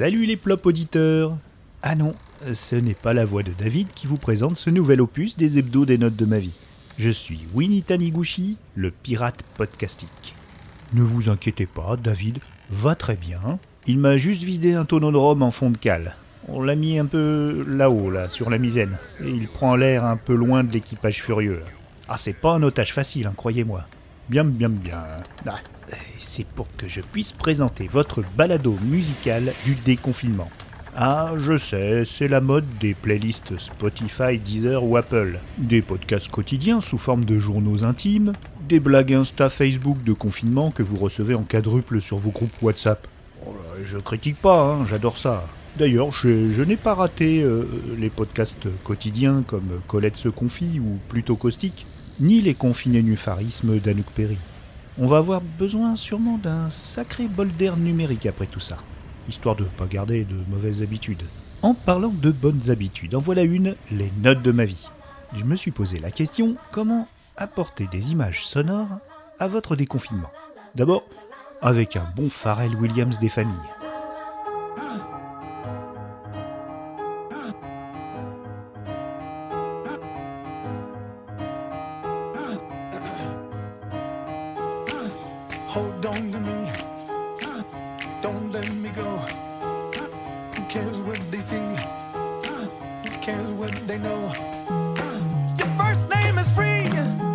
Salut les plop auditeurs Ah non, ce n'est pas la voix de David qui vous présente ce nouvel opus des hebdos des notes de ma vie. Je suis Winnie Taniguchi, le pirate podcastique. Ne vous inquiétez pas, David va très bien. Il m'a juste vidé un tonneau de rhum en fond de cale. On l'a mis un peu là-haut, là, sur la misaine, et il prend l'air un peu loin de l'équipage furieux. Ah, c'est pas un otage facile, hein, croyez-moi. Bien, bien, bien. Ah, c'est pour que je puisse présenter votre balado musical du déconfinement. Ah, je sais, c'est la mode des playlists Spotify, Deezer ou Apple. Des podcasts quotidiens sous forme de journaux intimes, des blagues Insta, Facebook de confinement que vous recevez en quadruple sur vos groupes WhatsApp. Oh je critique pas, hein, j'adore ça. D'ailleurs, je, n'ai pas raté euh, les podcasts quotidiens comme Colette se confie ou Plutôt caustique, ni les confinés nufarismes d'Anouk Perry. On va avoir besoin sûrement d'un sacré bol d'air numérique après tout ça, histoire de ne pas garder de mauvaises habitudes. En parlant de bonnes habitudes, en voilà une, les notes de ma vie. Je me suis posé la question, comment apporter des images sonores à votre déconfinement? D'abord, avec un bon Pharrell Williams des familles. Hold on to me. Don't let me go. Who cares what they see? Who cares what they know? Your first name is free.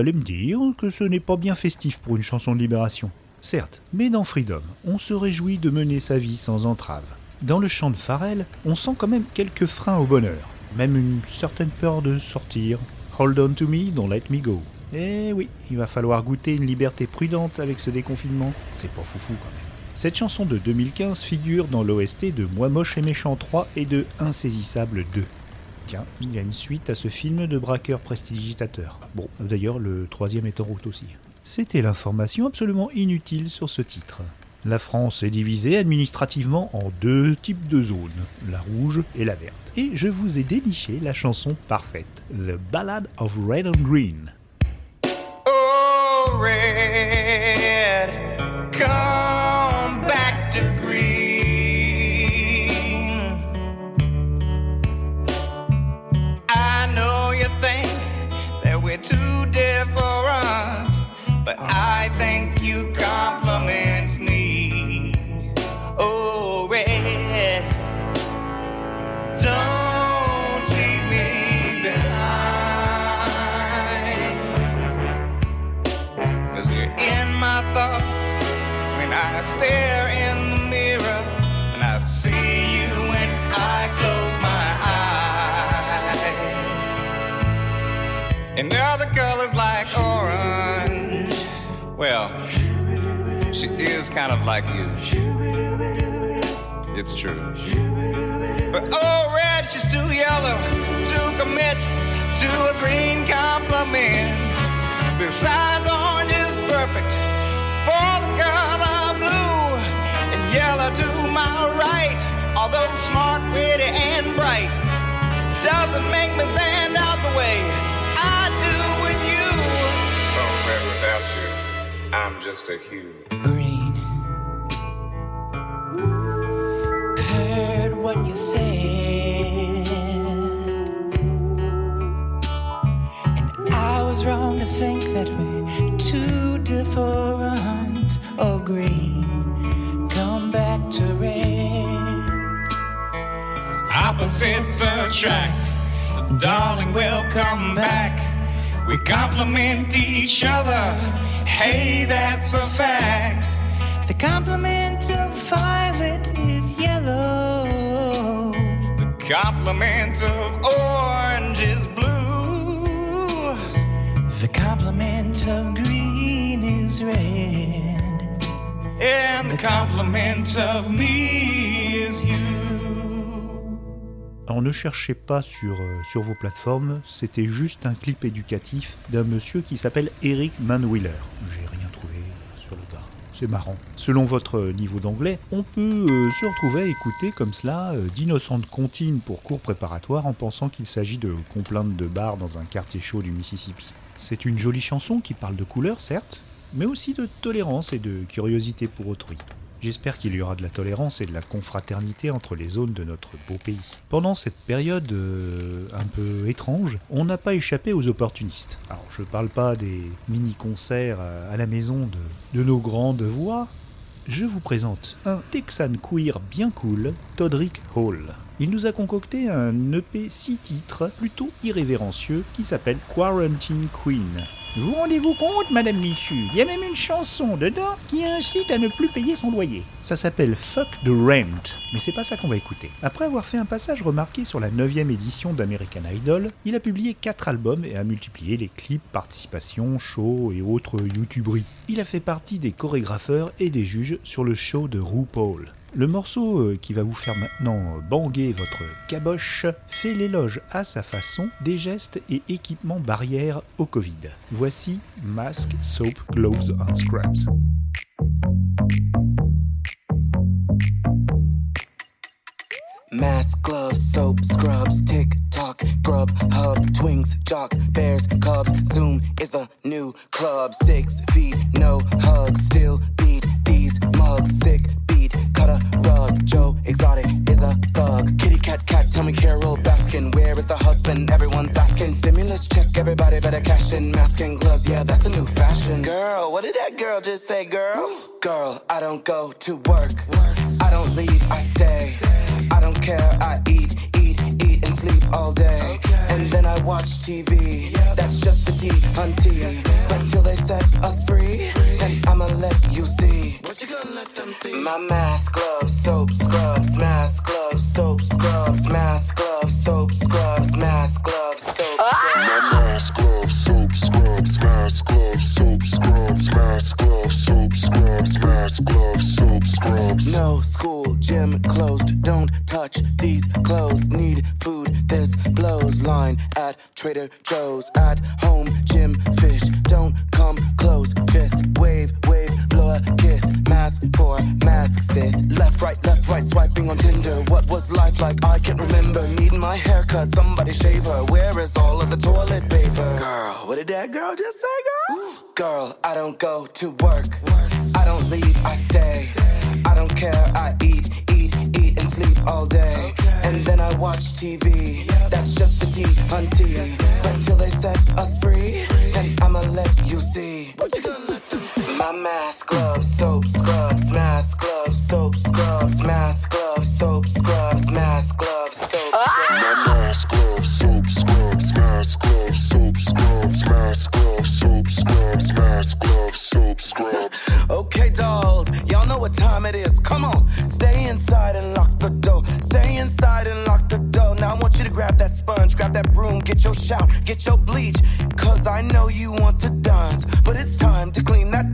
Allez me dire que ce n'est pas bien festif pour une chanson de libération. Certes, mais dans Freedom, on se réjouit de mener sa vie sans entrave. Dans le chant de Pharrell, on sent quand même quelques freins au bonheur, même une certaine peur de sortir. Hold on to me, don't let me go. Eh oui, il va falloir goûter une liberté prudente avec ce déconfinement. C'est pas foufou quand même. Cette chanson de 2015 figure dans l'OST de Moi moche et méchant 3 et de Insaisissable 2 il y a une suite à ce film de braqueur prestidigitateur. Bon, d'ailleurs, le troisième est en route aussi. C'était l'information absolument inutile sur ce titre. La France est divisée administrativement en deux types de zones, la rouge et la verte. Et je vous ai déniché la chanson parfaite, The Ballad of Red and Green. Oh, red, And other colors like orange. Well, she is kind of like you. It's true. But oh, red, she's too yellow to commit to a green compliment. Besides, orange is perfect for the color blue. And yellow to my right, although smart, witty, and bright, doesn't make me stand out the way without you, I'm just a hue. green. Heard what you said, and I was wrong to think that we're two different. Oh, green, come back to red. Opposites attract, darling, we'll come back. We complement each other. Hey, that's a fact. The complement of violet is yellow. The complement of orange is blue. The complement of green is red. And the complement of me. Alors ne cherchez pas sur, euh, sur vos plateformes, c'était juste un clip éducatif d'un monsieur qui s'appelle Eric Manwiller. J'ai rien trouvé sur le gars. C'est marrant. Selon votre niveau d'anglais, on peut euh, se retrouver à écouter comme cela euh, d'innocentes comptines pour cours préparatoires en pensant qu'il s'agit de complaintes de bar dans un quartier chaud du Mississippi. C'est une jolie chanson qui parle de couleurs, certes, mais aussi de tolérance et de curiosité pour autrui. J'espère qu'il y aura de la tolérance et de la confraternité entre les zones de notre beau pays. Pendant cette période euh, un peu étrange, on n'a pas échappé aux opportunistes. Alors je parle pas des mini-concerts à à la maison de, de nos grandes voix, je vous présente un Texan queer bien cool, Todrick Hall. Il nous a concocté un EP 6 titres plutôt irrévérencieux qui s'appelle Quarantine Queen. Vous rendez-vous compte, Madame Michu? Il y a même une chanson dedans qui incite à ne plus payer son loyer. Ça s'appelle Fuck the Rent, mais c'est pas ça qu'on va écouter. Après avoir fait un passage remarqué sur la 9 édition d'American Idol, il a publié 4 albums et a multiplié les clips, participations, shows et autres youtuberies. Il a fait partie des chorégrapheurs et des juges sur le show de RuPaul. Le morceau euh, qui va vous faire maintenant euh, banguer votre caboche fait l'éloge à sa façon des gestes et équipements barrières au Covid. Voici Mask, Soap, Gloves and Scrubs. Mask, gloves, soap, scrubs, tick tock, grub, hub, twings, jocks, bears, cubs. Zoom is the new club. Six feet, no hugs, still beat these mugs. Sick beat, cut a rug. Joe Exotic is a thug. Kitty cat cat, tell me Carol Baskin, where is the husband? Everyone's asking. Stimulus check, everybody better cash in. Mask and gloves, yeah, that's a new fashion. Girl, what did that girl just say, girl? Girl, I don't go to work. I don't leave, I stay. I don't care, I eat, eat, eat and sleep all day. And then I watch TV. That's just the tea, hunty. But till they set us free, then I'ma let you see. My mask, gloves, soap, scrubs, mask, gloves, soap, scrubs, mask, gloves, soap, scrubs, mask, gloves, soap, ah! scrubs. My Mask, gloves, soap, scrubs, mask, gloves, soap, scrubs, mask, gloves, soap, scrubs, mask, gloves, soap, scrubs. No school, gym closed. Don't touch these clothes. Need food, this blows. Line at Trader Joe's. At home, Mask for mask, sis. Left, right, left, right, swiping on Tinder. What was life like? I can't remember. Needing my haircut, somebody shave her. Where is all of the toilet paper? Girl, what did that girl just say, girl? Girl, I don't go to work. I don't leave, I stay. I don't care, I eat, eat, eat and sleep all day. And then I watch TV. That's just the tea, hunty. But till they set us free, then I'ma let you see. What you gonna? My mask, gloves, soap, scrubs, mask, gloves, soap, scrubs, mask, gloves, soap, scrubs, mask, gloves, soap, ah! scrubs. My mask, gloves, soap, scrubs, mask, gloves, soap, scrubs, mask, gloves, soap, scrubs, mask, gloves, soap, scrubs. Okay, dolls, y'all know what what time it is. Come on, stay inside and lock the door. Stay inside and lock the door. Now I want you to grab that sponge, grab that broom, get your shout, get your bleach. Cause I know you want to dance, but it's time to clean that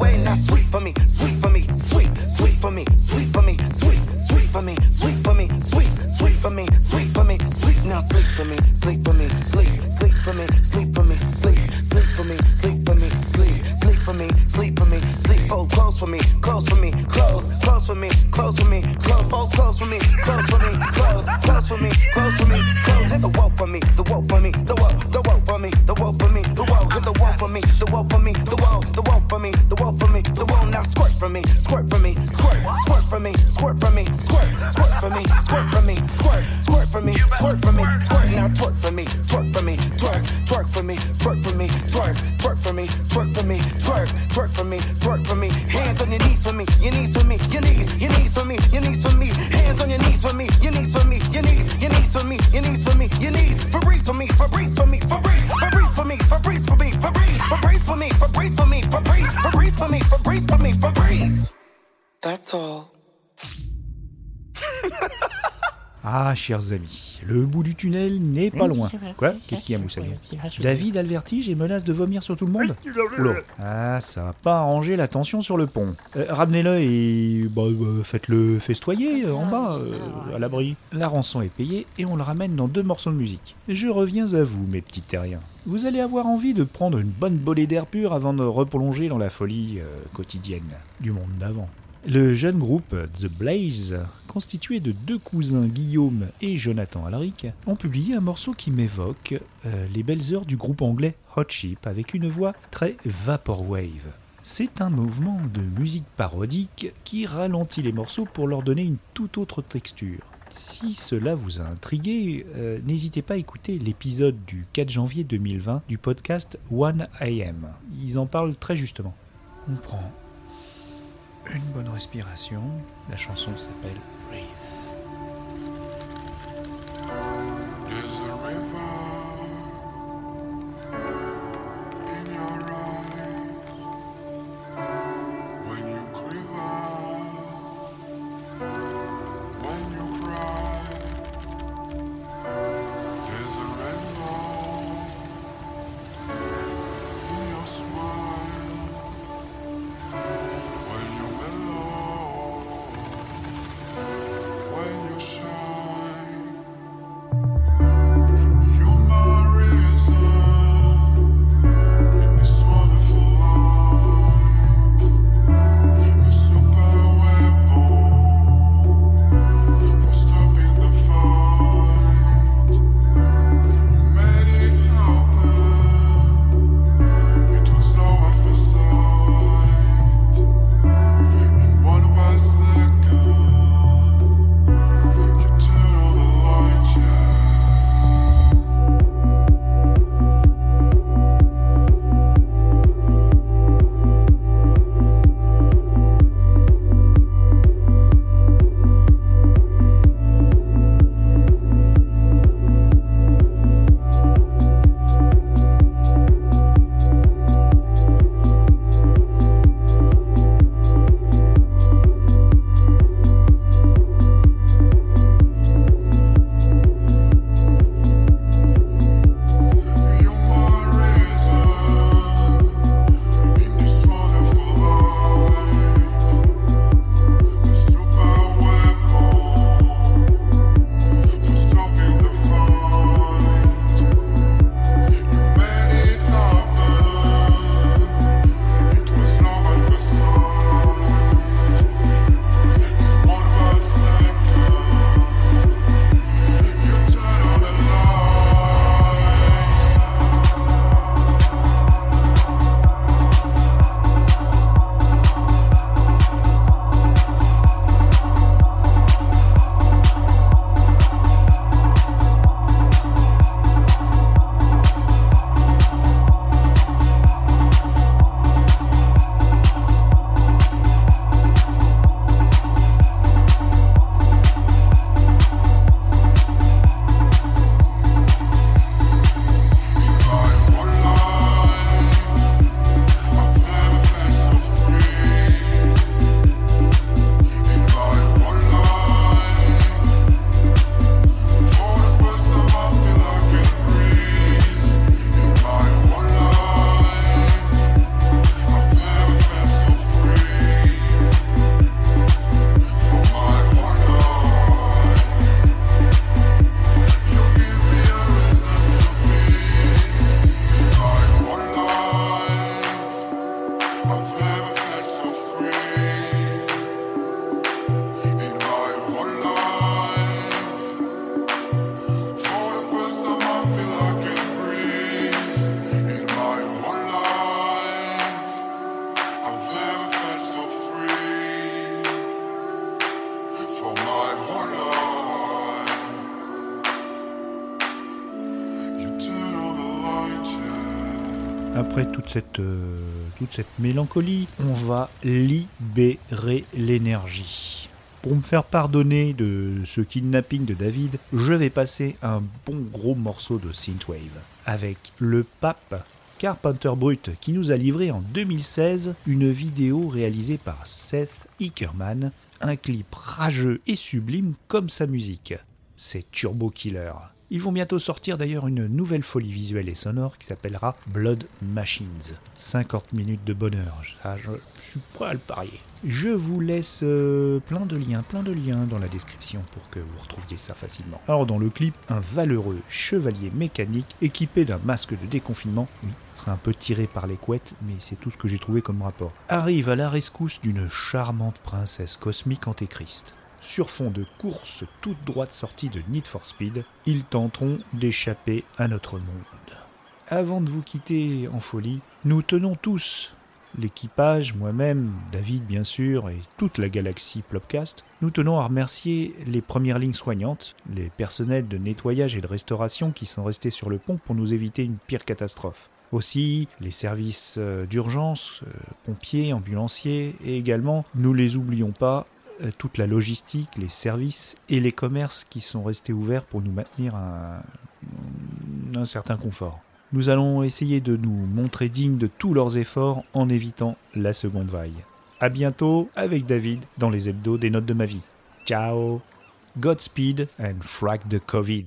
away. Now sweet for me, sweet for me, sweet, sweet for me, sweet for me, sweet, sweet for me, sweet for me, sweet, sweet for me, sweet for me, sweet. Now sleep for me, sleep for me, sleep, Ah, chers amis, le bout du tunnel n'est pas loin. Quoi? Qu'est-ce qu'il y a, Moussaillon David a le vertige et menace de vomir sur tout le monde Oula. Ah, ça va pas arranger la tension sur le pont. Euh, Ramenez-le et bah, bah, faites-le festoyer euh, en bas, euh, à l'abri. La rançon est payée et on le ramène dans deux morceaux de musique. Je reviens à vous, mes petits terriens. Vous allez avoir envie de prendre une bonne bolée d'air pur avant de replonger dans la folie euh, quotidienne du monde d'avant. Le jeune groupe The Blaze, constitué de deux cousins Guillaume et Jonathan Alaric, ont publié un morceau qui m'évoque euh, les belles heures du groupe anglais Hot Chip avec une voix très vaporwave. C'est un mouvement de musique parodique qui ralentit les morceaux pour leur donner une toute autre texture. Si cela vous a intrigué, euh, n'hésitez pas à écouter l'épisode du 4 janvier 2020 du podcast 1AM. Ils en parlent très justement. On prend une bonne respiration. La chanson s'appelle Breathe. Toute cette, euh, toute cette mélancolie, on va libérer l'énergie. Pour me faire pardonner de ce kidnapping de David, je vais passer un bon gros morceau de synthwave avec le pape Carpenter Brut qui nous a livré en 2016 une vidéo réalisée par Seth Ickerman, un clip rageux et sublime comme sa musique. C'est Turbo Killer. Ils vont bientôt sortir d'ailleurs une nouvelle folie visuelle et sonore qui s'appellera Blood Machines. 50 minutes de bonheur, je suis prêt à le parier. Je vous laisse euh, plein de liens, plein de liens dans la description pour que vous retrouviez ça facilement. Alors dans le clip, un valeureux chevalier mécanique équipé d'un masque de déconfinement, oui, c'est un peu tiré par les couettes, mais c'est tout ce que j'ai trouvé comme rapport, arrive à la rescousse d'une charmante princesse cosmique antéchrist sur fond de course toute droite sortie de Need for Speed, ils tenteront d'échapper à notre monde. Avant de vous quitter en folie, nous tenons tous, l'équipage, moi-même, David bien sûr, et toute la galaxie Plopcast, nous tenons à remercier les premières lignes soignantes, les personnels de nettoyage et de restauration qui sont restés sur le pont pour nous éviter une pire catastrophe. Aussi, les services euh, d'urgence, euh, pompiers, ambulanciers, et également, nous les oublions pas, toute la logistique, les services et les commerces qui sont restés ouverts pour nous maintenir un, un certain confort. Nous allons essayer de nous montrer dignes de tous leurs efforts en évitant la seconde vague. À bientôt avec David dans les hebdos des notes de ma vie. Ciao Godspeed and frag the Covid.